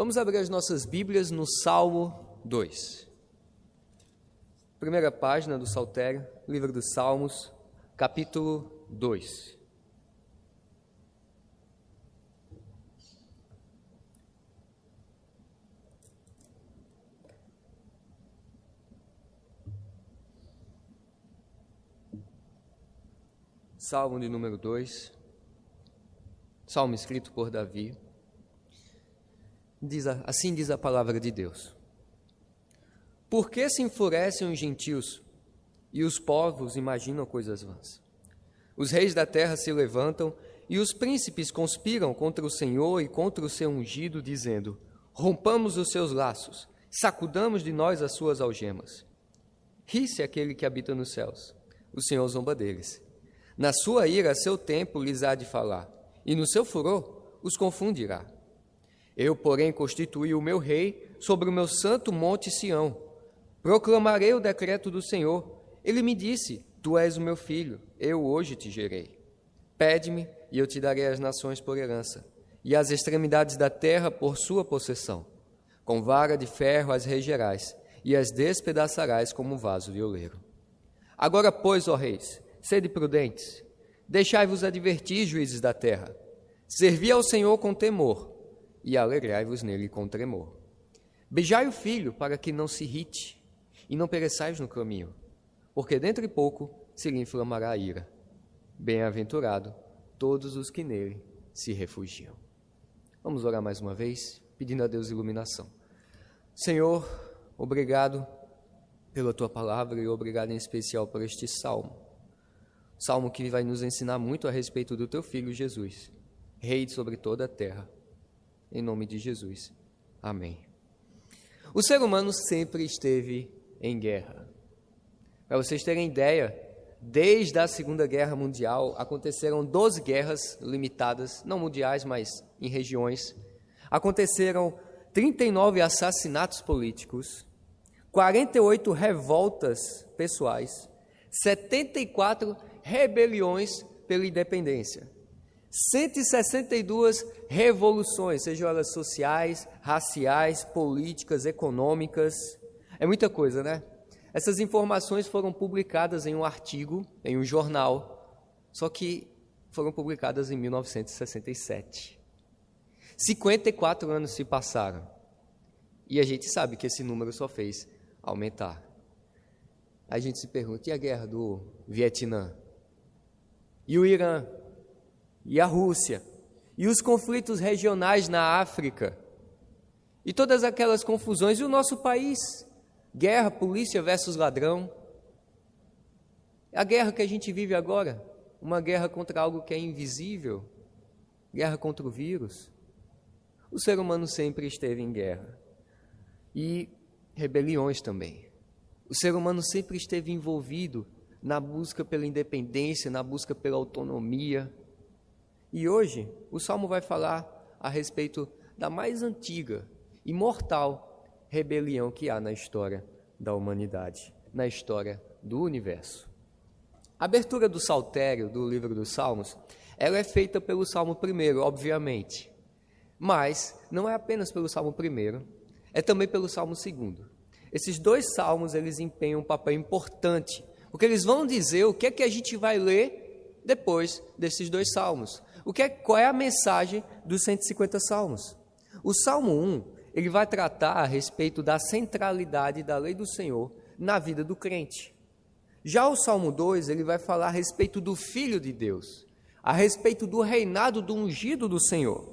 Vamos abrir as nossas Bíblias no Salmo 2. Primeira página do Saltério, livro dos Salmos, capítulo 2. Salmo de número 2, salmo escrito por Davi. Diz, assim diz a palavra de Deus. Por que se enfurecem os gentios e os povos imaginam coisas vãs? Os reis da terra se levantam e os príncipes conspiram contra o Senhor e contra o seu ungido, dizendo: Rompamos os seus laços, sacudamos de nós as suas algemas. Ri-se aquele que habita nos céus, o Senhor zomba deles. Na sua ira, seu tempo lhes há de falar, e no seu furor os confundirá. Eu, porém, constituí o meu rei sobre o meu santo monte Sião. Proclamarei o decreto do Senhor. Ele me disse: Tu és o meu filho, eu hoje te gerei. Pede-me, e eu te darei as nações por herança, e as extremidades da terra por sua possessão. Com vara de ferro as regerás, e as despedaçarás como vaso de oleiro. Agora, pois, ó reis, sede prudentes, deixai-vos advertir, juízes da terra. Servi ao Senhor com temor e alegrai-vos nele com tremor. Beijai o filho para que não se irrite e não pereçais no caminho, porque dentro de pouco se lhe inflamará a ira. Bem-aventurado todos os que nele se refugiam. Vamos orar mais uma vez, pedindo a Deus iluminação. Senhor, obrigado pela tua palavra e obrigado em especial por este salmo. Salmo que vai nos ensinar muito a respeito do teu filho Jesus, rei sobre toda a terra em nome de Jesus. Amém. O ser humano sempre esteve em guerra. Para vocês terem ideia, desde a Segunda Guerra Mundial aconteceram 12 guerras limitadas, não mundiais, mas em regiões. Aconteceram 39 assassinatos políticos, 48 revoltas pessoais, 74 rebeliões pela independência. 162 revoluções, sejam elas sociais, raciais, políticas, econômicas. É muita coisa, né? Essas informações foram publicadas em um artigo, em um jornal, só que foram publicadas em 1967. 54 anos se passaram. E a gente sabe que esse número só fez aumentar. A gente se pergunta: e a guerra do Vietnã? E o Irã? E a Rússia, e os conflitos regionais na África, e todas aquelas confusões, e o nosso país, guerra, polícia versus ladrão, a guerra que a gente vive agora, uma guerra contra algo que é invisível, guerra contra o vírus. O ser humano sempre esteve em guerra. E rebeliões também. O ser humano sempre esteve envolvido na busca pela independência, na busca pela autonomia, e hoje o salmo vai falar a respeito da mais antiga e mortal rebelião que há na história da humanidade, na história do universo. A abertura do saltério do livro dos Salmos, ela é feita pelo Salmo primeiro, obviamente. Mas não é apenas pelo Salmo primeiro, é também pelo Salmo segundo. Esses dois salmos, eles empenham um papel importante, porque eles vão dizer o que é que a gente vai ler depois desses dois salmos. O que é, qual é a mensagem dos 150 salmos? O Salmo 1, ele vai tratar a respeito da centralidade da lei do Senhor na vida do crente. Já o Salmo 2, ele vai falar a respeito do Filho de Deus, a respeito do reinado do ungido do Senhor.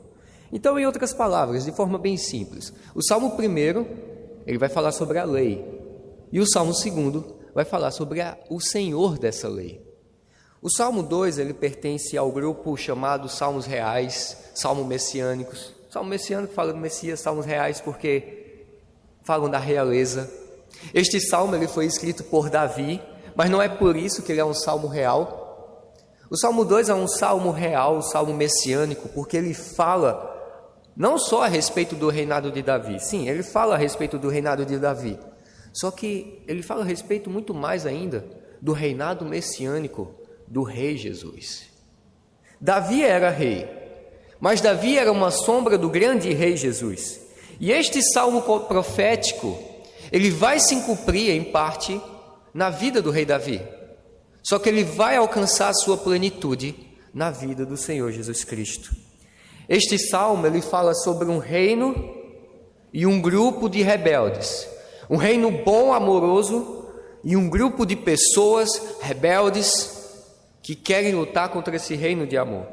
Então, em outras palavras, de forma bem simples, o Salmo 1, ele vai falar sobre a lei, e o Salmo 2 vai falar sobre a, o Senhor dessa lei. O Salmo 2, ele pertence ao grupo chamado Salmos Reais, Salmo Messiânicos. Salmo Messiânico fala do Messias, Salmos Reais porque falam da realeza. Este salmo ele foi escrito por Davi, mas não é por isso que ele é um salmo real. O Salmo 2 é um salmo real, um salmo messiânico, porque ele fala não só a respeito do reinado de Davi, sim, ele fala a respeito do reinado de Davi, só que ele fala a respeito muito mais ainda do reinado messiânico do rei Jesus. Davi era rei, mas Davi era uma sombra do grande rei Jesus. E este salmo profético, ele vai se cumprir em parte na vida do rei Davi. Só que ele vai alcançar a sua plenitude na vida do Senhor Jesus Cristo. Este salmo ele fala sobre um reino e um grupo de rebeldes. Um reino bom, amoroso e um grupo de pessoas rebeldes que querem lutar contra esse reino de amor.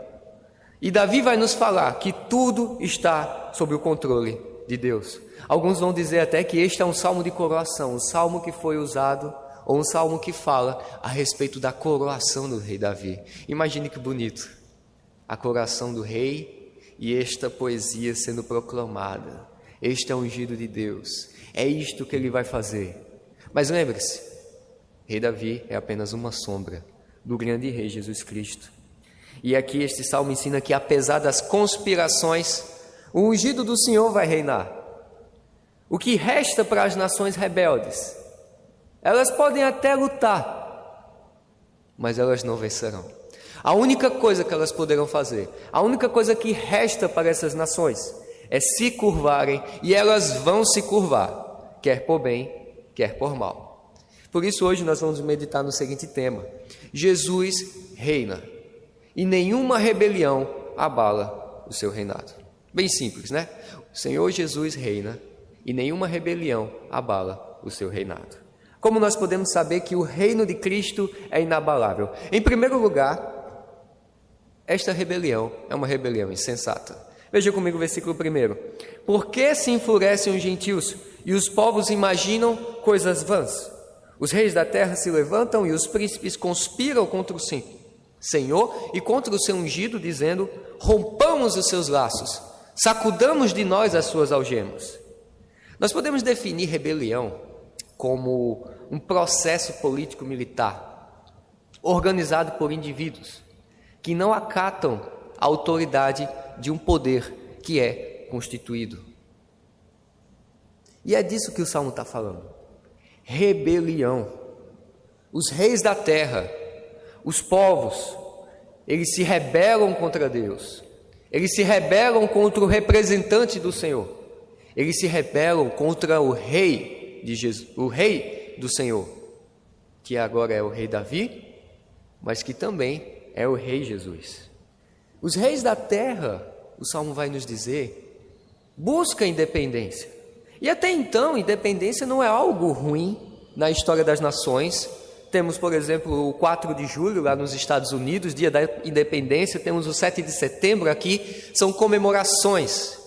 E Davi vai nos falar que tudo está sob o controle de Deus. Alguns vão dizer até que este é um salmo de coroação, um salmo que foi usado, ou um salmo que fala a respeito da coroação do rei Davi. Imagine que bonito, a coroação do rei e esta poesia sendo proclamada. Este é o ungido de Deus, é isto que ele vai fazer. Mas lembre-se, rei Davi é apenas uma sombra do grande rei Jesus Cristo. E aqui este salmo ensina que, apesar das conspirações, o ungido do Senhor vai reinar. O que resta para as nações rebeldes? Elas podem até lutar, mas elas não vencerão. A única coisa que elas poderão fazer, a única coisa que resta para essas nações, é se curvarem e elas vão se curvar, quer por bem, quer por mal. Por isso, hoje nós vamos meditar no seguinte tema: Jesus reina e nenhuma rebelião abala o seu reinado. Bem simples, né? O Senhor Jesus reina e nenhuma rebelião abala o seu reinado. Como nós podemos saber que o reino de Cristo é inabalável? Em primeiro lugar, esta rebelião é uma rebelião insensata. Veja comigo o versículo 1. Por que se enfurecem os gentios e os povos imaginam coisas vãs? Os reis da terra se levantam e os príncipes conspiram contra o Senhor e contra o seu ungido, dizendo: rompamos os seus laços, sacudamos de nós as suas algemas. Nós podemos definir rebelião como um processo político-militar organizado por indivíduos que não acatam a autoridade de um poder que é constituído. E é disso que o Salmo está falando. Rebelião. Os reis da terra os povos, eles se rebelam contra Deus, eles se rebelam contra o representante do Senhor, eles se rebelam contra o rei de Jesus, o rei do Senhor, que agora é o rei Davi, mas que também é o rei Jesus. Os reis da terra, o salmo vai nos dizer, buscam independência. E até então, independência não é algo ruim na história das nações, temos, por exemplo, o 4 de julho lá nos Estados Unidos, dia da independência. Temos o 7 de setembro aqui, são comemorações.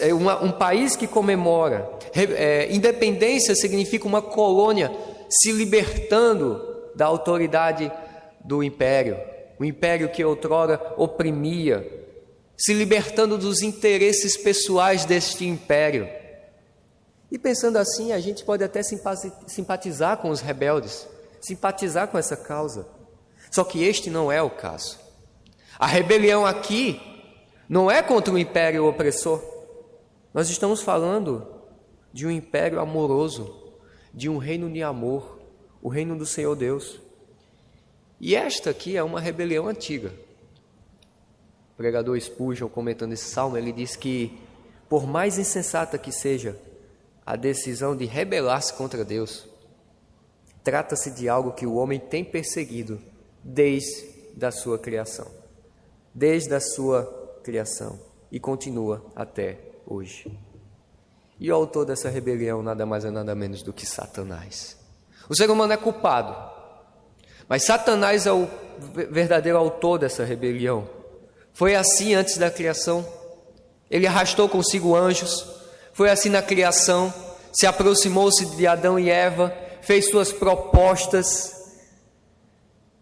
É um país que comemora. É, independência significa uma colônia se libertando da autoridade do império. O império que outrora oprimia, se libertando dos interesses pessoais deste império. E pensando assim, a gente pode até simpatizar com os rebeldes, simpatizar com essa causa. Só que este não é o caso. A rebelião aqui não é contra o império opressor. Nós estamos falando de um império amoroso, de um reino de amor, o reino do Senhor Deus. E esta aqui é uma rebelião antiga. Pregador Spurgeon, comentando esse salmo, ele diz que, por mais insensata que seja a decisão de rebelar-se contra Deus. Trata-se de algo que o homem tem perseguido desde a sua criação. Desde a sua criação e continua até hoje. E o autor dessa rebelião nada mais é nada menos do que Satanás. O ser humano é culpado, mas Satanás é o verdadeiro autor dessa rebelião. Foi assim antes da criação. Ele arrastou consigo anjos, foi assim na criação, se aproximou-se de Adão e Eva, fez suas propostas,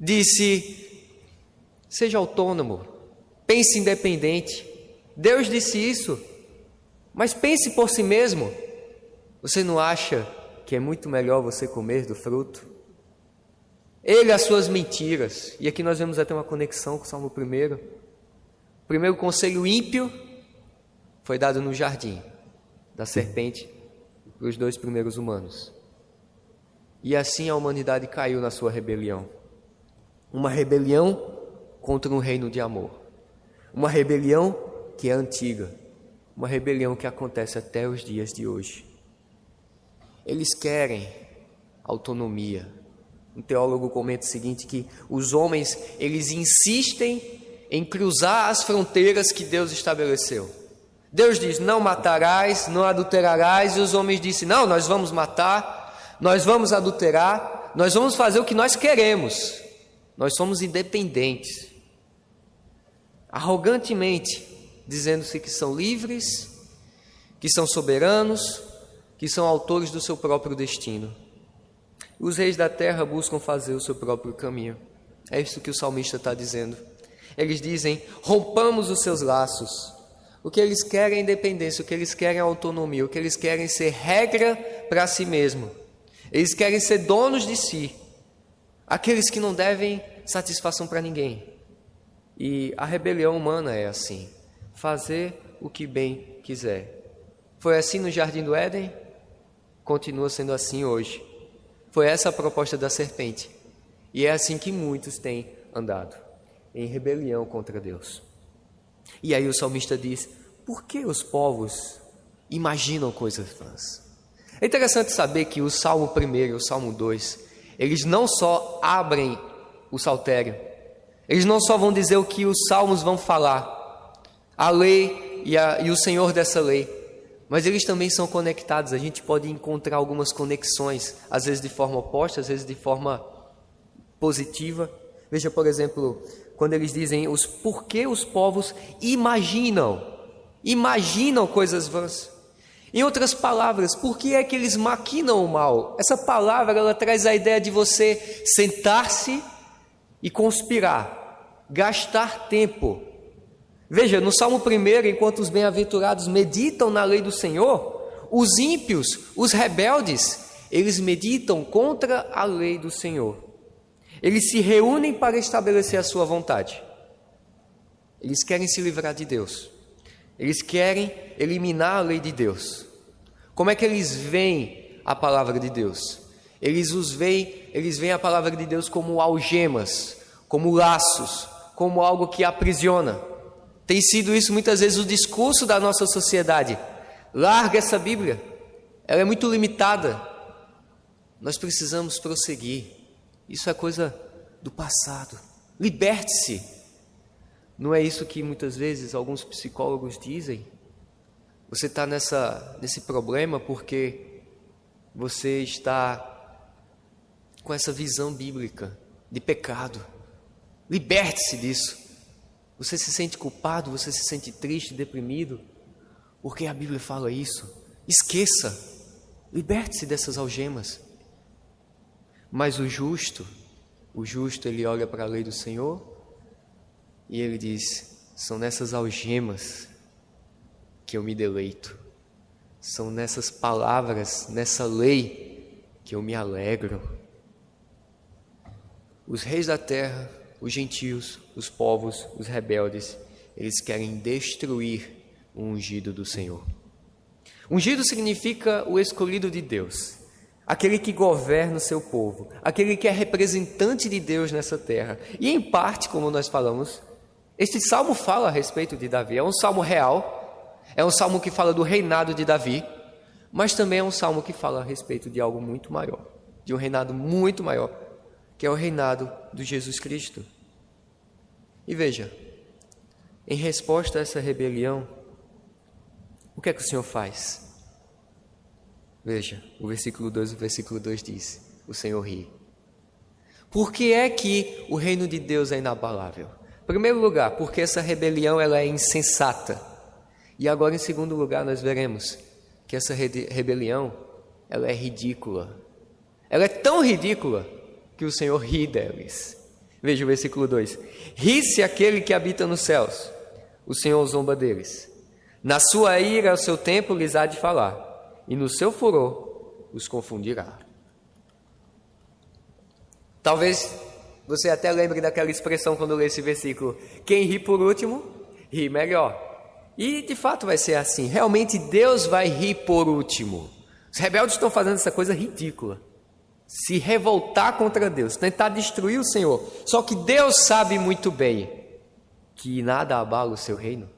disse: seja autônomo, pense independente. Deus disse isso, mas pense por si mesmo. Você não acha que é muito melhor você comer do fruto? Ele as suas mentiras. E aqui nós vemos até uma conexão com o Salmo 1. O primeiro conselho ímpio foi dado no jardim da serpente para os dois primeiros humanos. E assim a humanidade caiu na sua rebelião. Uma rebelião contra um reino de amor. Uma rebelião que é antiga. uma rebelião que acontece até os dias de hoje. Eles querem autonomia. Um teólogo comenta o seguinte que os homens, eles insistem em cruzar as fronteiras que Deus estabeleceu. Deus diz: "Não matarás, não adulterarás", e os homens dizem: "Não, nós vamos matar, nós vamos adulterar, nós vamos fazer o que nós queremos. Nós somos independentes." Arrogantemente dizendo-se que são livres, que são soberanos, que são autores do seu próprio destino. Os reis da terra buscam fazer o seu próprio caminho. É isso que o salmista está dizendo. Eles dizem: rompamos os seus laços. O que eles querem é independência, o que eles querem é autonomia, o que eles querem é ser regra para si mesmo. Eles querem ser donos de si. Aqueles que não devem satisfação para ninguém. E a rebelião humana é assim: fazer o que bem quiser. Foi assim no jardim do Éden? Continua sendo assim hoje. Foi essa a proposta da serpente. E é assim que muitos têm andado em rebelião contra Deus. E aí o salmista diz: por que os povos imaginam coisas vãs? É interessante saber que o Salmo 1 e o Salmo 2, eles não só abrem o saltério, eles não só vão dizer o que os salmos vão falar, a lei e, a, e o Senhor dessa lei, mas eles também são conectados. A gente pode encontrar algumas conexões, às vezes de forma oposta, às vezes de forma positiva. Veja, por exemplo, quando eles dizem os por que os povos imaginam, imaginam coisas vãs. Em outras palavras, por que é que eles maquinam o mal? Essa palavra ela traz a ideia de você sentar-se e conspirar, gastar tempo. Veja, no Salmo 1, enquanto os bem-aventurados meditam na lei do Senhor, os ímpios, os rebeldes, eles meditam contra a lei do Senhor. Eles se reúnem para estabelecer a sua vontade. Eles querem se livrar de Deus. Eles querem eliminar a lei de Deus. Como é que eles veem a palavra de Deus? Eles os veem, eles veem a palavra de Deus como algemas, como laços, como algo que aprisiona. Tem sido isso muitas vezes o discurso da nossa sociedade. Larga essa Bíblia. Ela é muito limitada. Nós precisamos prosseguir. Isso é coisa do passado. Liberte-se. Não é isso que muitas vezes alguns psicólogos dizem? Você está nesse problema porque você está com essa visão bíblica de pecado. Liberte-se disso. Você se sente culpado, você se sente triste, deprimido, porque a Bíblia fala isso. Esqueça. Liberte-se dessas algemas. Mas o justo, o justo, ele olha para a lei do Senhor e ele diz: são nessas algemas que eu me deleito, são nessas palavras, nessa lei que eu me alegro. Os reis da terra, os gentios, os povos, os rebeldes, eles querem destruir o ungido do Senhor. Ungido significa o escolhido de Deus aquele que governa o seu povo, aquele que é representante de Deus nessa terra. E em parte, como nós falamos, este salmo fala a respeito de Davi. É um salmo real, é um salmo que fala do reinado de Davi, mas também é um salmo que fala a respeito de algo muito maior, de um reinado muito maior, que é o reinado de Jesus Cristo. E veja, em resposta a essa rebelião, o que é que o Senhor faz? Veja, o versículo 2, o versículo 2 diz: O Senhor ri. Por que é que o reino de Deus é inabalável? Em primeiro lugar, porque essa rebelião ela é insensata. E agora, em segundo lugar, nós veremos que essa rebelião ela é ridícula. Ela é tão ridícula que o Senhor ri deles. Veja o versículo 2: Ri-se aquele que habita nos céus, o Senhor zomba deles. Na sua ira, ao seu tempo, lhes há de falar e no seu furor os confundirá. Talvez você até lembre daquela expressão quando lê esse versículo: quem ri por último, ri melhor. E de fato vai ser assim. Realmente Deus vai rir por último. Os rebeldes estão fazendo essa coisa ridícula. Se revoltar contra Deus, tentar destruir o Senhor. Só que Deus sabe muito bem que nada abala o seu reino.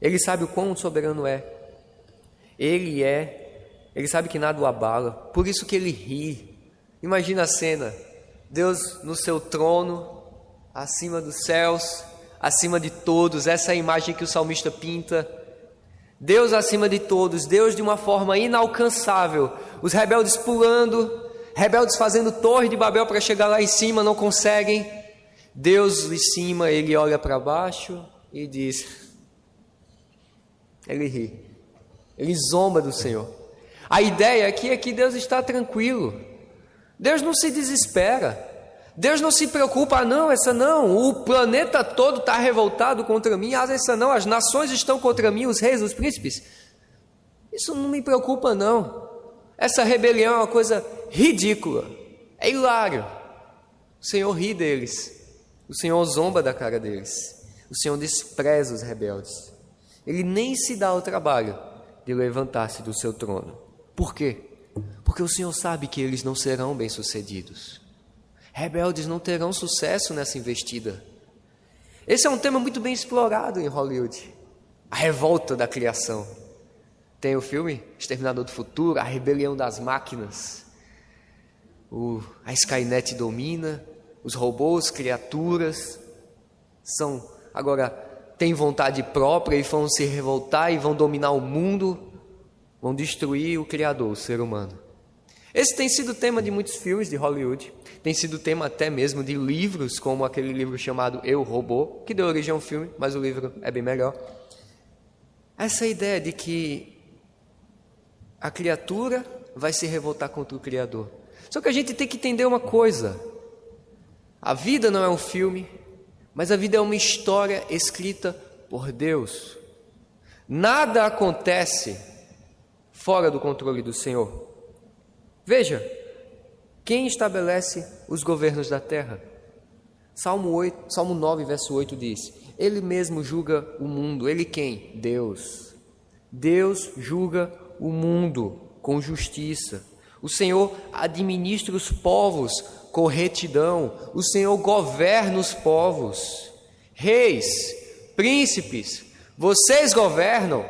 Ele sabe o quão soberano é. Ele é, ele sabe que nada o abala, por isso que ele ri. Imagina a cena: Deus no seu trono, acima dos céus, acima de todos, essa é a imagem que o salmista pinta. Deus acima de todos, Deus de uma forma inalcançável, os rebeldes pulando, rebeldes fazendo torre de Babel para chegar lá em cima, não conseguem. Deus de cima, ele olha para baixo e diz: Ele ri, ele zomba do Senhor. A ideia aqui é que Deus está tranquilo, Deus não se desespera. Deus não se preocupa, ah, não, essa não, o planeta todo está revoltado contra mim, ah, essa não, as nações estão contra mim, os reis, os príncipes. Isso não me preocupa, não. Essa rebelião é uma coisa ridícula, é hilário. O Senhor ri deles, o Senhor zomba da cara deles, o Senhor despreza os rebeldes. Ele nem se dá o trabalho de levantar-se do seu trono. Por quê? Porque o Senhor sabe que eles não serão bem-sucedidos. Rebeldes não terão sucesso nessa investida. Esse é um tema muito bem explorado em Hollywood. A revolta da criação. Tem o filme Exterminador do Futuro, A Rebelião das Máquinas. O, a Skynet domina, os robôs, criaturas, são agora têm vontade própria e vão se revoltar e vão dominar o mundo, vão destruir o Criador, o ser humano. Esse tem sido tema de muitos filmes de Hollywood tem sido tema até mesmo de livros, como aquele livro chamado Eu Robô, que deu origem a um filme, mas o livro é bem melhor. Essa ideia de que a criatura vai se revoltar contra o Criador. Só que a gente tem que entender uma coisa: a vida não é um filme, mas a vida é uma história escrita por Deus. Nada acontece fora do controle do Senhor. Veja, quem estabelece os governos da terra? Salmo, 8, Salmo 9, verso 8 diz: Ele mesmo julga o mundo. Ele quem? Deus. Deus julga o mundo com justiça. O Senhor administra os povos com retidão. O Senhor governa os povos. Reis, príncipes, vocês governam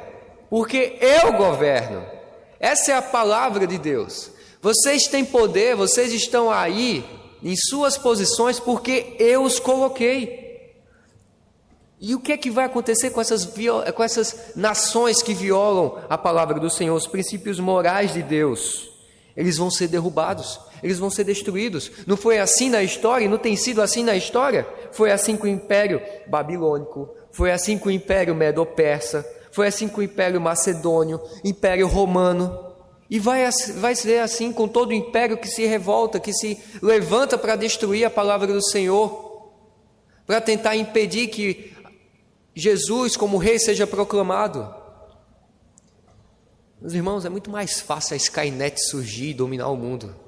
porque eu governo. Essa é a palavra de Deus. Vocês têm poder, vocês estão aí em suas posições porque eu os coloquei. E o que é que vai acontecer com essas, com essas nações que violam a palavra do Senhor, os princípios morais de Deus? Eles vão ser derrubados, eles vão ser destruídos. Não foi assim na história, não tem sido assim na história? Foi assim com o Império Babilônico, foi assim com o Império Medo-Persa, foi assim com o Império Macedônio, Império Romano. E vai, vai ser assim com todo o império que se revolta, que se levanta para destruir a palavra do Senhor, para tentar impedir que Jesus, como rei, seja proclamado. Meus irmãos, é muito mais fácil a Skynet surgir e dominar o mundo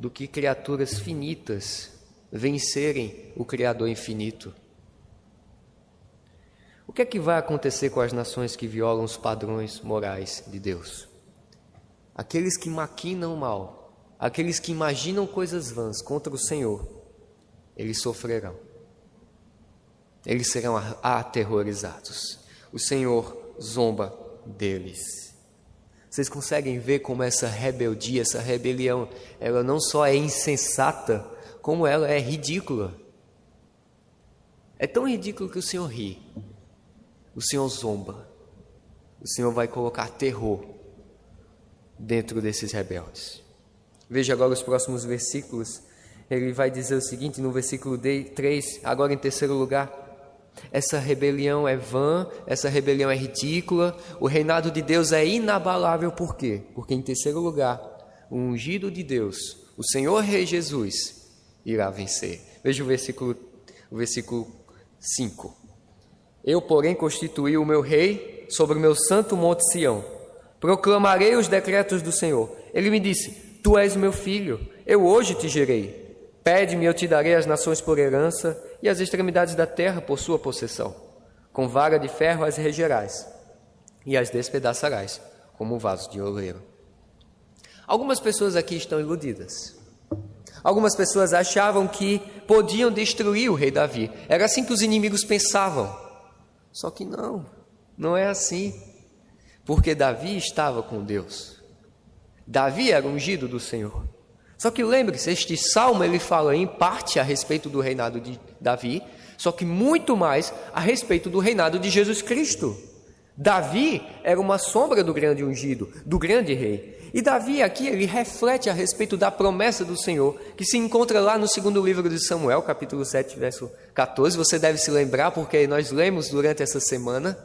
do que criaturas finitas vencerem o Criador infinito. O que é que vai acontecer com as nações que violam os padrões morais de Deus? aqueles que maquinam mal, aqueles que imaginam coisas vãs contra o Senhor, eles sofrerão. Eles serão aterrorizados. O Senhor zomba deles. Vocês conseguem ver como essa rebeldia, essa rebelião, ela não só é insensata, como ela é ridícula. É tão ridículo que o Senhor ri. O Senhor zomba. O Senhor vai colocar terror dentro desses rebeldes. Veja agora os próximos versículos. Ele vai dizer o seguinte no versículo 3, agora em terceiro lugar: essa rebelião é vã, essa rebelião é ridícula, o reinado de Deus é inabalável, por quê? Porque em terceiro lugar, o ungido de Deus, o Senhor Rei Jesus, irá vencer. Veja o versículo, o versículo 5. Eu, porém, constituí o meu rei sobre o meu santo monte Sião proclamarei os decretos do Senhor. Ele me disse: Tu és meu filho, eu hoje te gerei. Pede-me, eu te darei as nações por herança e as extremidades da terra por sua possessão. Com vaga de ferro as regerás e as despedaçarás, como um vaso de oleiro. Algumas pessoas aqui estão iludidas. Algumas pessoas achavam que podiam destruir o rei Davi. Era assim que os inimigos pensavam. Só que não. Não é assim. Porque Davi estava com Deus. Davi era ungido do Senhor. Só que lembre-se, este salmo ele fala em parte a respeito do reinado de Davi, só que muito mais a respeito do reinado de Jesus Cristo. Davi era uma sombra do grande ungido, do grande rei. E Davi aqui ele reflete a respeito da promessa do Senhor, que se encontra lá no segundo livro de Samuel, capítulo 7, verso 14. Você deve se lembrar porque nós lemos durante essa semana.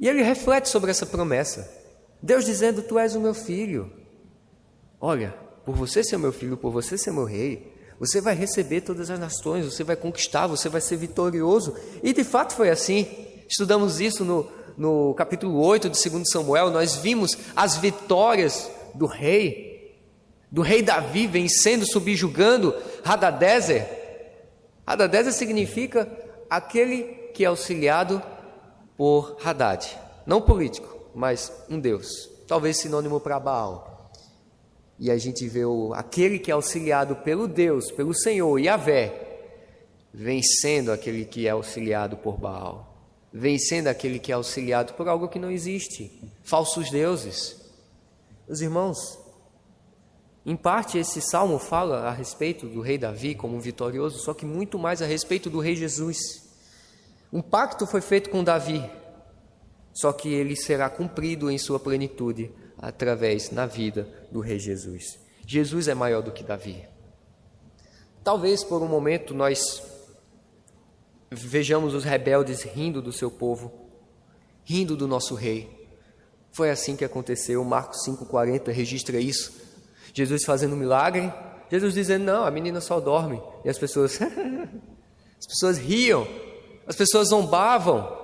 E ele reflete sobre essa promessa. Deus dizendo: Tu és o meu filho. Olha, por você ser meu filho, por você ser meu rei, você vai receber todas as nações, você vai conquistar, você vai ser vitorioso. E de fato foi assim. Estudamos isso no, no capítulo 8 de 2 Samuel. Nós vimos as vitórias do rei, do rei Davi vencendo, subjugando Hadadezer. Hadadezer significa aquele que é auxiliado por Haddad. Não político, mas um Deus. Talvez sinônimo para Baal. E a gente vê o, aquele que é auxiliado pelo Deus, pelo Senhor, Yahvé, vencendo aquele que é auxiliado por Baal, vencendo aquele que é auxiliado por algo que não existe, falsos deuses. Os irmãos, em parte esse salmo fala a respeito do rei Davi como um vitorioso, só que muito mais a respeito do rei Jesus. Um pacto foi feito com Davi, só que ele será cumprido em sua plenitude através na vida do Rei Jesus. Jesus é maior do que Davi. Talvez por um momento nós vejamos os rebeldes rindo do seu povo, rindo do nosso rei. Foi assim que aconteceu. Marcos 5:40 registra isso. Jesus fazendo um milagre, Jesus dizendo: "Não, a menina só dorme". E as pessoas as pessoas riam, as pessoas zombavam.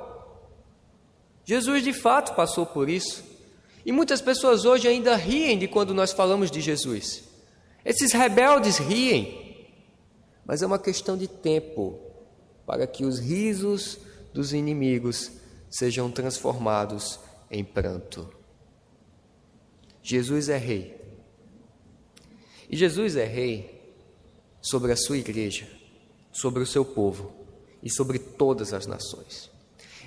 Jesus de fato passou por isso. E muitas pessoas hoje ainda riem de quando nós falamos de Jesus. Esses rebeldes riem, mas é uma questão de tempo para que os risos dos inimigos sejam transformados em pranto. Jesus é rei. E Jesus é rei sobre a sua igreja, sobre o seu povo e sobre todas as nações.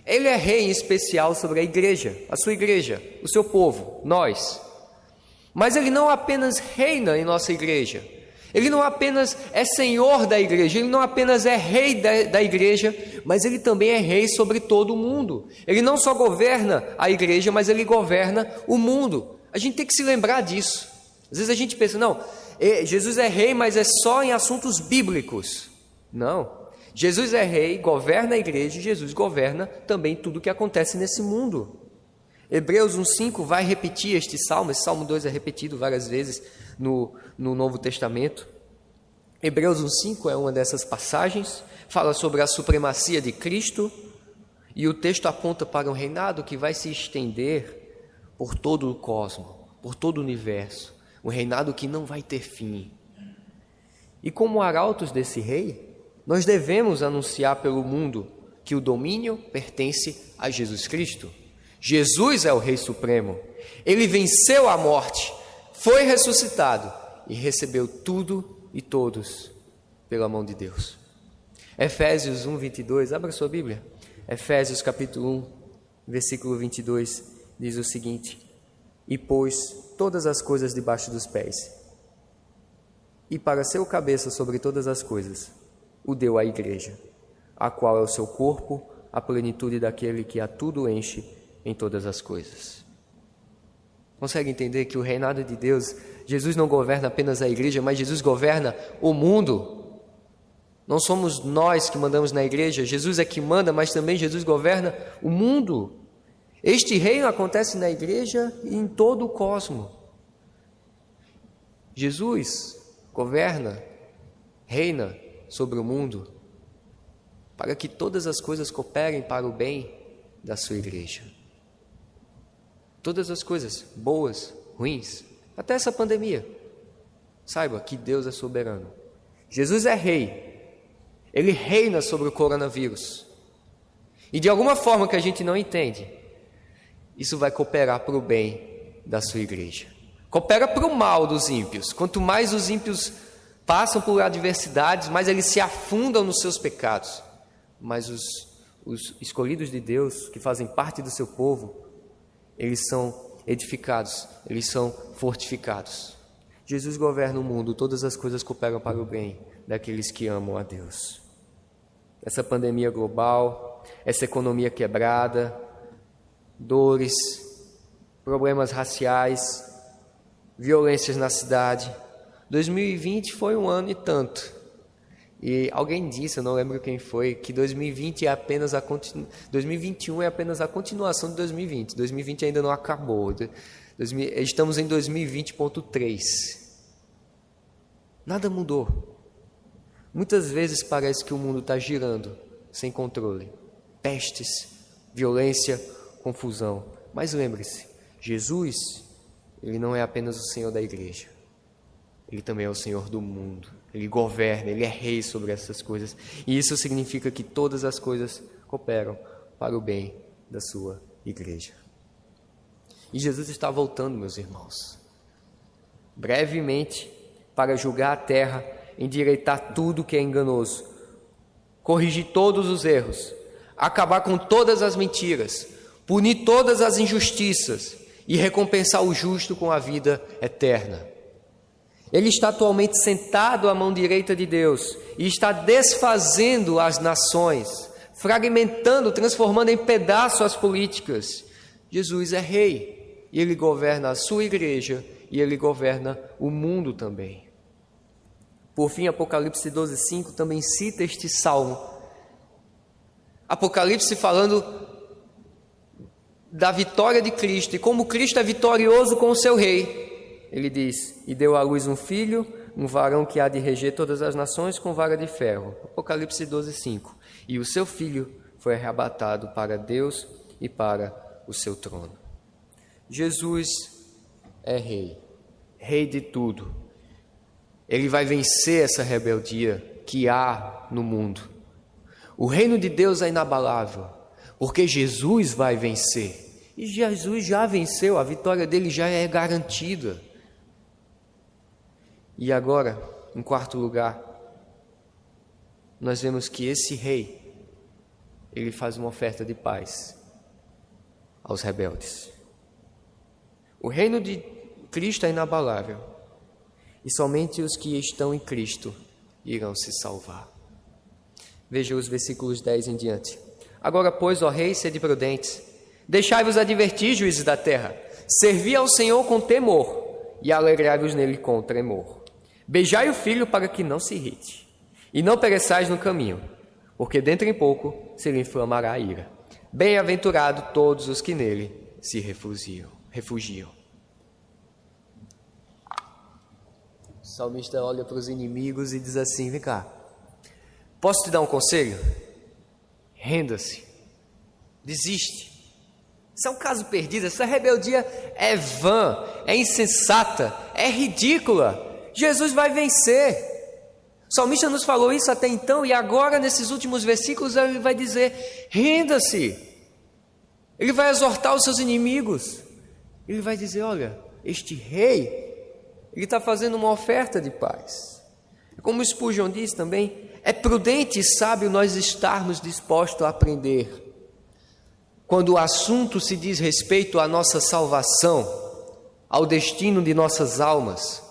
Ele é rei especial sobre a igreja, a sua igreja, o seu povo, nós. Mas ele não apenas reina em nossa igreja, ele não apenas é senhor da igreja, ele não apenas é rei da, da, igreja, mas ele também é rei sobre todo o mundo. Ele não só governa a igreja, mas ele governa o mundo. A gente tem que se lembrar disso. Às vezes a gente pensa, não, é, Jesus é rei, mas é só em assuntos bíblicos. Não. Jesus é rei, governa a igreja, e Jesus governa também tudo o que acontece nesse mundo. Hebreus 1,5 vai repetir este salmo, esse salmo 2 é repetido várias vezes no, no Novo Testamento. Hebreus 1,5 é uma dessas passagens, fala sobre a supremacia de Cristo, e o texto aponta para um reinado que vai se estender por todo o cosmos, por todo o universo, um reinado que não vai ter fim. E como arautos desse rei, nós devemos anunciar pelo mundo que o domínio pertence a Jesus Cristo. Jesus é o Rei Supremo. Ele venceu a morte, foi ressuscitado e recebeu tudo e todos pela mão de Deus. Efésios 1, 22, abra sua Bíblia. Efésios capítulo 1, versículo 22, diz o seguinte: E pôs todas as coisas debaixo dos pés, e para ser o cabeça sobre todas as coisas, o deu à igreja, a qual é o seu corpo, a plenitude daquele que a tudo enche em todas as coisas. Consegue entender que o reinado de Deus, Jesus não governa apenas a igreja, mas Jesus governa o mundo. Não somos nós que mandamos na igreja, Jesus é que manda, mas também Jesus governa o mundo. Este reino acontece na igreja e em todo o cosmo. Jesus governa, reina sobre o mundo, para que todas as coisas cooperem para o bem da sua igreja. Todas as coisas, boas, ruins, até essa pandemia. Saiba que Deus é soberano. Jesus é rei. Ele reina sobre o coronavírus. E de alguma forma que a gente não entende, isso vai cooperar para o bem da sua igreja. Coopera para o mal dos ímpios. Quanto mais os ímpios passam por adversidades, mas eles se afundam nos seus pecados. Mas os, os escolhidos de Deus, que fazem parte do seu povo, eles são edificados, eles são fortificados. Jesus governa o mundo, todas as coisas cooperam para o bem daqueles que amam a Deus. Essa pandemia global, essa economia quebrada, dores, problemas raciais, violências na cidade. 2020 foi um ano e tanto. E alguém disse, eu não lembro quem foi, que 2020 é apenas a continu... 2021 é apenas a continuação de 2020. 2020 ainda não acabou. Estamos em 2020.3. Nada mudou. Muitas vezes parece que o mundo está girando sem controle. Pestes, violência, confusão. Mas lembre-se, Jesus, ele não é apenas o Senhor da igreja. Ele também é o Senhor do mundo. Ele governa, ele é rei sobre essas coisas. E isso significa que todas as coisas cooperam para o bem da sua igreja. E Jesus está voltando, meus irmãos, brevemente para julgar a terra, endireitar tudo que é enganoso, corrigir todos os erros, acabar com todas as mentiras, punir todas as injustiças e recompensar o justo com a vida eterna. Ele está atualmente sentado à mão direita de Deus e está desfazendo as nações, fragmentando, transformando em pedaços as políticas. Jesus é rei e ele governa a sua igreja e ele governa o mundo também. Por fim, Apocalipse 12:5 também cita este salmo. Apocalipse falando da vitória de Cristo e como Cristo é vitorioso com o seu rei. Ele diz: E deu à luz um filho, um varão que há de reger todas as nações com vara de ferro. Apocalipse 12, 5. E o seu filho foi arrebatado para Deus e para o seu trono. Jesus é rei, rei de tudo. Ele vai vencer essa rebeldia que há no mundo. O reino de Deus é inabalável, porque Jesus vai vencer. E Jesus já venceu, a vitória dele já é garantida. E agora, em quarto lugar, nós vemos que esse rei, ele faz uma oferta de paz aos rebeldes. O reino de Cristo é inabalável, e somente os que estão em Cristo irão se salvar. Veja os versículos 10 em diante. Agora, pois, ó rei, sede prudentes, deixai-vos advertir, juízes da terra, servi ao Senhor com temor e alegrai-vos nele com tremor. Beijai o filho para que não se irrite, e não pereçais no caminho, porque dentro em pouco se lhe inflamará a ira. Bem-aventurado todos os que nele se refugiam. refugiam. O salmista olha para os inimigos e diz assim: Vem cá, posso te dar um conselho? Renda-se, desiste. Isso é um caso perdido, essa rebeldia é vã, é insensata, é ridícula. Jesus vai vencer. O salmista nos falou isso até então, e agora, nesses últimos versículos, ele vai dizer: renda-se. Ele vai exortar os seus inimigos. Ele vai dizer: olha, este rei, ele está fazendo uma oferta de paz. Como Spurgeon diz também, é prudente e sábio nós estarmos dispostos a aprender. Quando o assunto se diz respeito à nossa salvação, ao destino de nossas almas,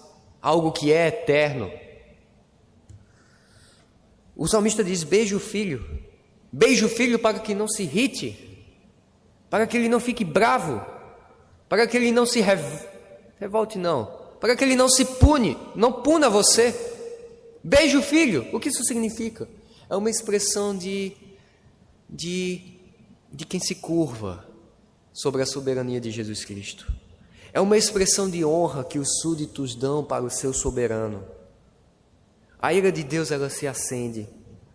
algo que é eterno. O salmista diz: beije o filho, beije o filho para que não se irrite, para que ele não fique bravo, para que ele não se rev... revolte, não, para que ele não se pune, não puna você. Beije o filho, o que isso significa? É uma expressão de, de, de quem se curva sobre a soberania de Jesus Cristo. É uma expressão de honra que os súditos dão para o seu soberano. A ira de Deus ela se acende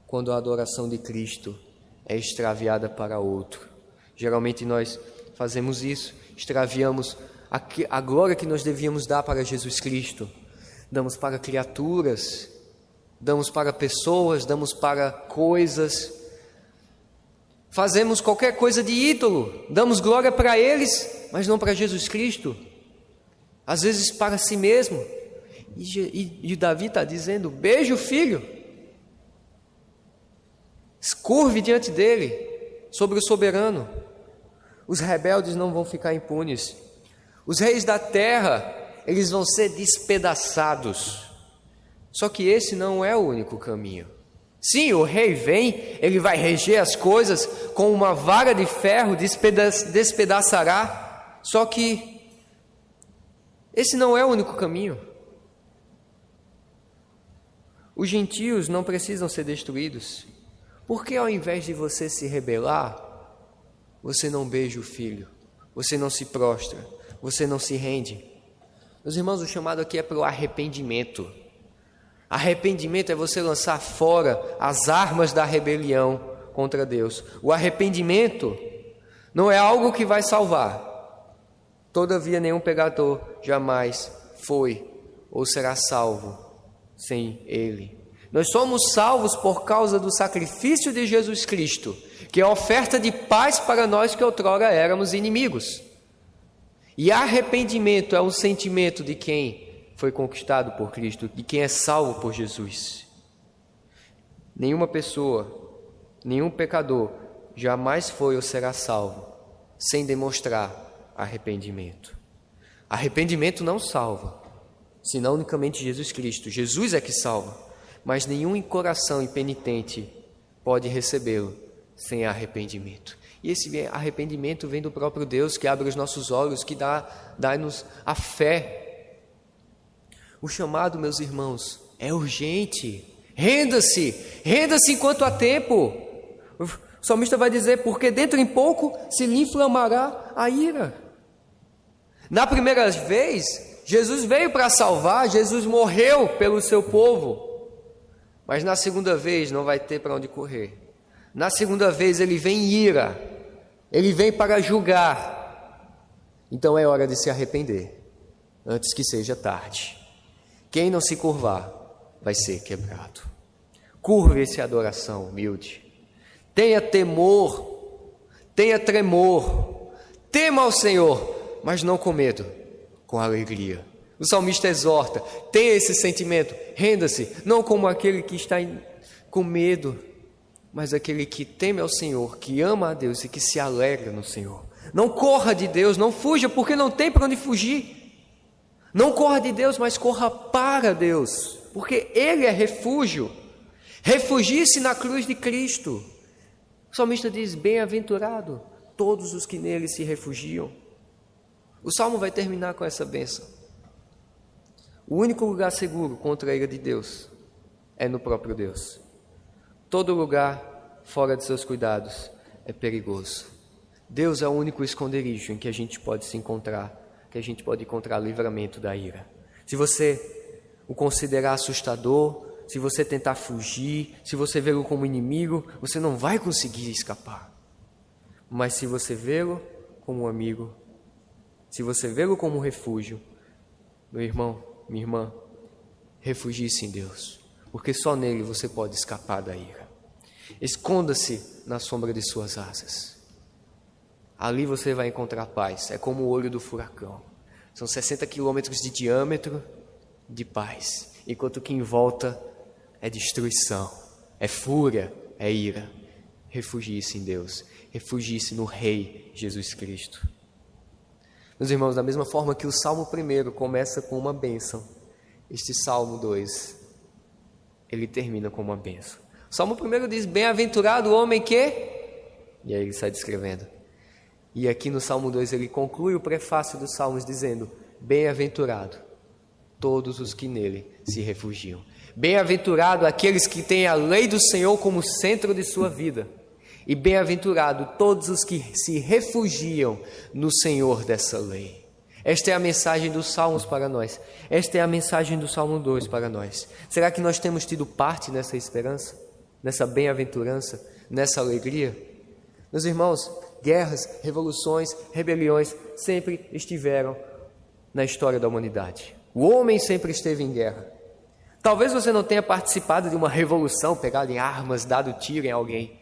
quando a adoração de Cristo é extraviada para outro. Geralmente nós fazemos isso, extraviamos a, a glória que nós devíamos dar para Jesus Cristo. Damos para criaturas, damos para pessoas, damos para coisas. Fazemos qualquer coisa de ídolo, damos glória para eles, mas não para Jesus Cristo às vezes para si mesmo. E, e, e Davi está dizendo: beije o filho, escurve diante dele, sobre o soberano. Os rebeldes não vão ficar impunes. Os reis da terra, eles vão ser despedaçados. Só que esse não é o único caminho. Sim, o rei vem, ele vai reger as coisas com uma vara de ferro, despeda despedaçará. Só que esse não é o único caminho. Os gentios não precisam ser destruídos. Por que ao invés de você se rebelar, você não beija o filho, você não se prostra, você não se rende? Meus irmãos, o chamado aqui é para o arrependimento. Arrependimento é você lançar fora as armas da rebelião contra Deus. O arrependimento não é algo que vai salvar. Todavia, nenhum pecador jamais foi ou será salvo sem Ele. Nós somos salvos por causa do sacrifício de Jesus Cristo, que é a oferta de paz para nós que outrora éramos inimigos. E arrependimento é um sentimento de quem foi conquistado por Cristo, de quem é salvo por Jesus. Nenhuma pessoa, nenhum pecador jamais foi ou será salvo sem demonstrar arrependimento. Arrependimento não salva, senão unicamente Jesus Cristo. Jesus é que salva, mas nenhum coração impenitente pode recebê-lo sem arrependimento. E esse arrependimento vem do próprio Deus que abre os nossos olhos, que dá, dá-nos a fé o chamado, meus irmãos, é urgente. Renda-se, renda-se enquanto há tempo. O salmista vai dizer: porque dentro em pouco se lhe inflamará a ira. Na primeira vez, Jesus veio para salvar, Jesus morreu pelo seu povo. Mas na segunda vez não vai ter para onde correr. Na segunda vez ele vem ira, ele vem para julgar. Então é hora de se arrepender, antes que seja tarde. Quem não se curvar vai ser quebrado. Curve-se a adoração humilde. Tenha temor, tenha tremor. Tema ao Senhor, mas não com medo, com alegria. O salmista exorta: tenha esse sentimento, renda-se, não como aquele que está com medo, mas aquele que teme ao Senhor, que ama a Deus e que se alegra no Senhor. Não corra de Deus, não fuja, porque não tem para onde fugir. Não corra de Deus, mas corra para Deus, porque Ele é refúgio. Refugie-se na cruz de Cristo. O salmista diz: Bem-aventurado todos os que nele se refugiam. O salmo vai terminar com essa benção. O único lugar seguro contra a ira de Deus é no próprio Deus. Todo lugar fora de seus cuidados é perigoso. Deus é o único esconderijo em que a gente pode se encontrar que a gente pode encontrar livramento da ira. Se você o considerar assustador, se você tentar fugir, se você vê-lo como inimigo, você não vai conseguir escapar. Mas se você vê-lo como um amigo, se você vê-lo como refúgio, meu irmão, minha irmã, refugie-se em Deus, porque só nele você pode escapar da ira. Esconda-se na sombra de suas asas. Ali você vai encontrar paz. É como o olho do furacão. São 60 quilômetros de diâmetro de paz, enquanto que em volta é destruição, é fúria, é ira. Refugie-se em Deus, refugie-se no Rei Jesus Cristo. Meus irmãos, da mesma forma que o Salmo 1 começa com uma bênção, este Salmo 2, ele termina com uma bênção. O Salmo 1 diz: Bem-aventurado o homem que. E aí ele sai descrevendo e aqui no Salmo 2 ele conclui o prefácio dos Salmos dizendo: Bem-aventurado todos os que nele se refugiam. Bem-aventurado aqueles que têm a lei do Senhor como centro de sua vida. E bem-aventurado todos os que se refugiam no Senhor dessa lei. Esta é a mensagem dos Salmos para nós. Esta é a mensagem do Salmo 2 para nós. Será que nós temos tido parte nessa esperança, nessa bem-aventurança, nessa alegria? Meus irmãos, guerras, revoluções, rebeliões sempre estiveram na história da humanidade. O homem sempre esteve em guerra. Talvez você não tenha participado de uma revolução, pegado em armas, dado tiro em alguém.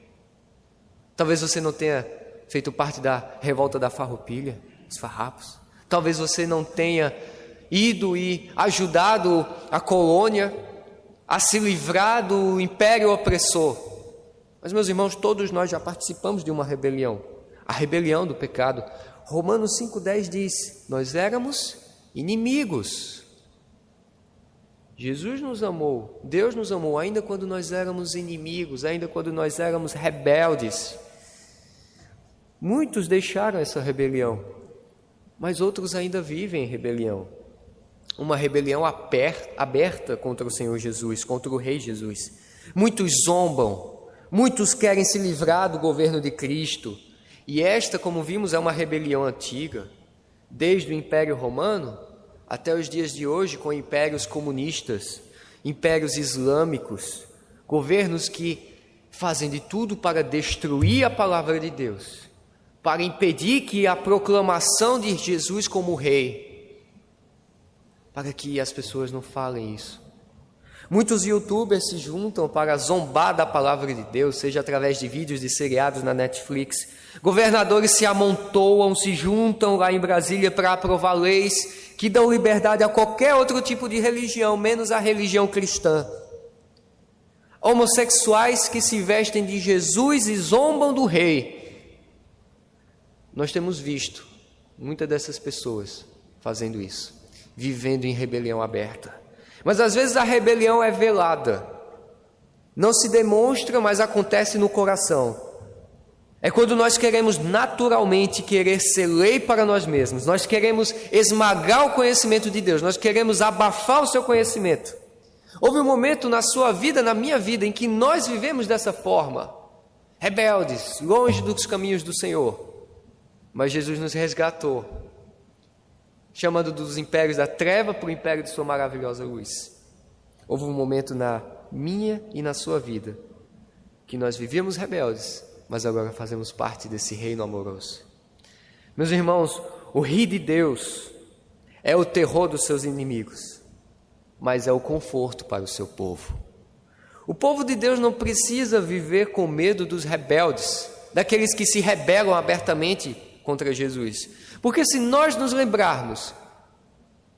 Talvez você não tenha feito parte da revolta da farroupilha, dos farrapos. Talvez você não tenha ido e ajudado a colônia a se livrar do império opressor. Mas, meus irmãos, todos nós já participamos de uma rebelião a rebelião do pecado. Romanos 5,10 diz: Nós éramos inimigos. Jesus nos amou, Deus nos amou, ainda quando nós éramos inimigos, ainda quando nós éramos rebeldes. Muitos deixaram essa rebelião, mas outros ainda vivem em rebelião. Uma rebelião aberta contra o Senhor Jesus, contra o Rei Jesus. Muitos zombam, muitos querem se livrar do governo de Cristo. E esta, como vimos, é uma rebelião antiga, desde o Império Romano até os dias de hoje, com impérios comunistas, impérios islâmicos, governos que fazem de tudo para destruir a palavra de Deus para impedir que a proclamação de Jesus como rei, para que as pessoas não falem isso. Muitos youtubers se juntam para zombar da palavra de Deus, seja através de vídeos de seriados na Netflix. Governadores se amontoam, se juntam lá em Brasília para aprovar leis que dão liberdade a qualquer outro tipo de religião, menos a religião cristã. Homossexuais que se vestem de Jesus e zombam do rei nós temos visto muitas dessas pessoas fazendo isso, vivendo em rebelião aberta. Mas às vezes a rebelião é velada, não se demonstra, mas acontece no coração. É quando nós queremos naturalmente querer ser lei para nós mesmos, nós queremos esmagar o conhecimento de Deus, nós queremos abafar o seu conhecimento. Houve um momento na sua vida, na minha vida, em que nós vivemos dessa forma, rebeldes, longe dos caminhos do Senhor. Mas Jesus nos resgatou, chamando dos impérios da treva para o império de Sua maravilhosa luz. Houve um momento na minha e na sua vida que nós vivíamos rebeldes, mas agora fazemos parte desse reino amoroso. Meus irmãos, o rir de Deus é o terror dos seus inimigos, mas é o conforto para o seu povo. O povo de Deus não precisa viver com medo dos rebeldes, daqueles que se rebelam abertamente contra Jesus. Porque se nós nos lembrarmos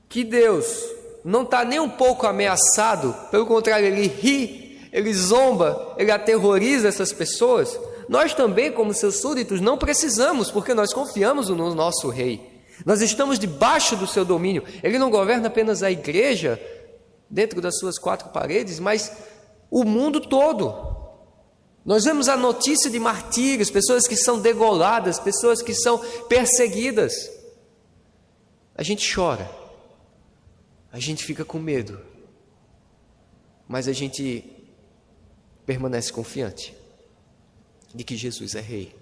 que Deus não está nem um pouco ameaçado, pelo contrário, ele ri, ele zomba, ele aterroriza essas pessoas, nós também, como seus súditos, não precisamos, porque nós confiamos no nosso Rei. Nós estamos debaixo do seu domínio. Ele não governa apenas a igreja, dentro das suas quatro paredes, mas o mundo todo. Nós vemos a notícia de martírios, pessoas que são degoladas, pessoas que são perseguidas. A gente chora, a gente fica com medo, mas a gente permanece confiante de que Jesus é Rei.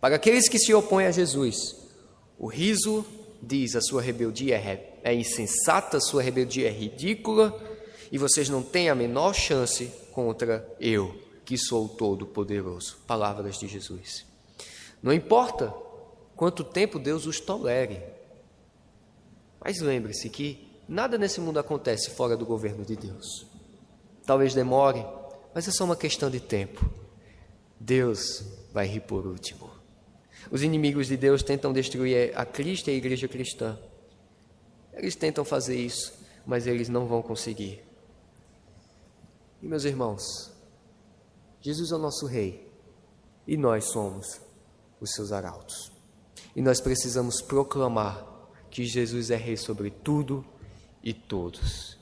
Para aqueles que se opõem a Jesus, o riso diz: a sua rebeldia é, é insensata, a sua rebeldia é ridícula e vocês não têm a menor chance contra eu que sou todo-poderoso. Palavras de Jesus. Não importa quanto tempo Deus os tolere, mas lembre-se que nada nesse mundo acontece fora do governo de Deus. Talvez demore, mas é só uma questão de tempo. Deus vai rir por último. Os inimigos de Deus tentam destruir a Cristo e a igreja cristã. Eles tentam fazer isso, mas eles não vão conseguir. E meus irmãos, Jesus é o nosso rei e nós somos os seus arautos. E nós precisamos proclamar que Jesus é rei sobre tudo e todos.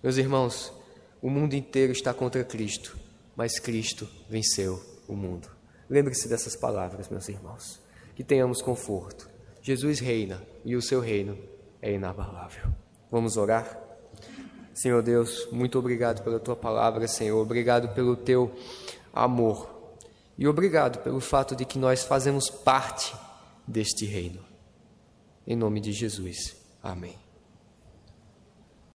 Meus irmãos, o mundo inteiro está contra Cristo, mas Cristo venceu o mundo. Lembre-se dessas palavras, meus irmãos. Que tenhamos conforto. Jesus reina e o seu reino é inabalável. Vamos orar? Senhor Deus, muito obrigado pela tua palavra, Senhor. Obrigado pelo teu amor. E obrigado pelo fato de que nós fazemos parte deste reino. Em nome de Jesus. Amém.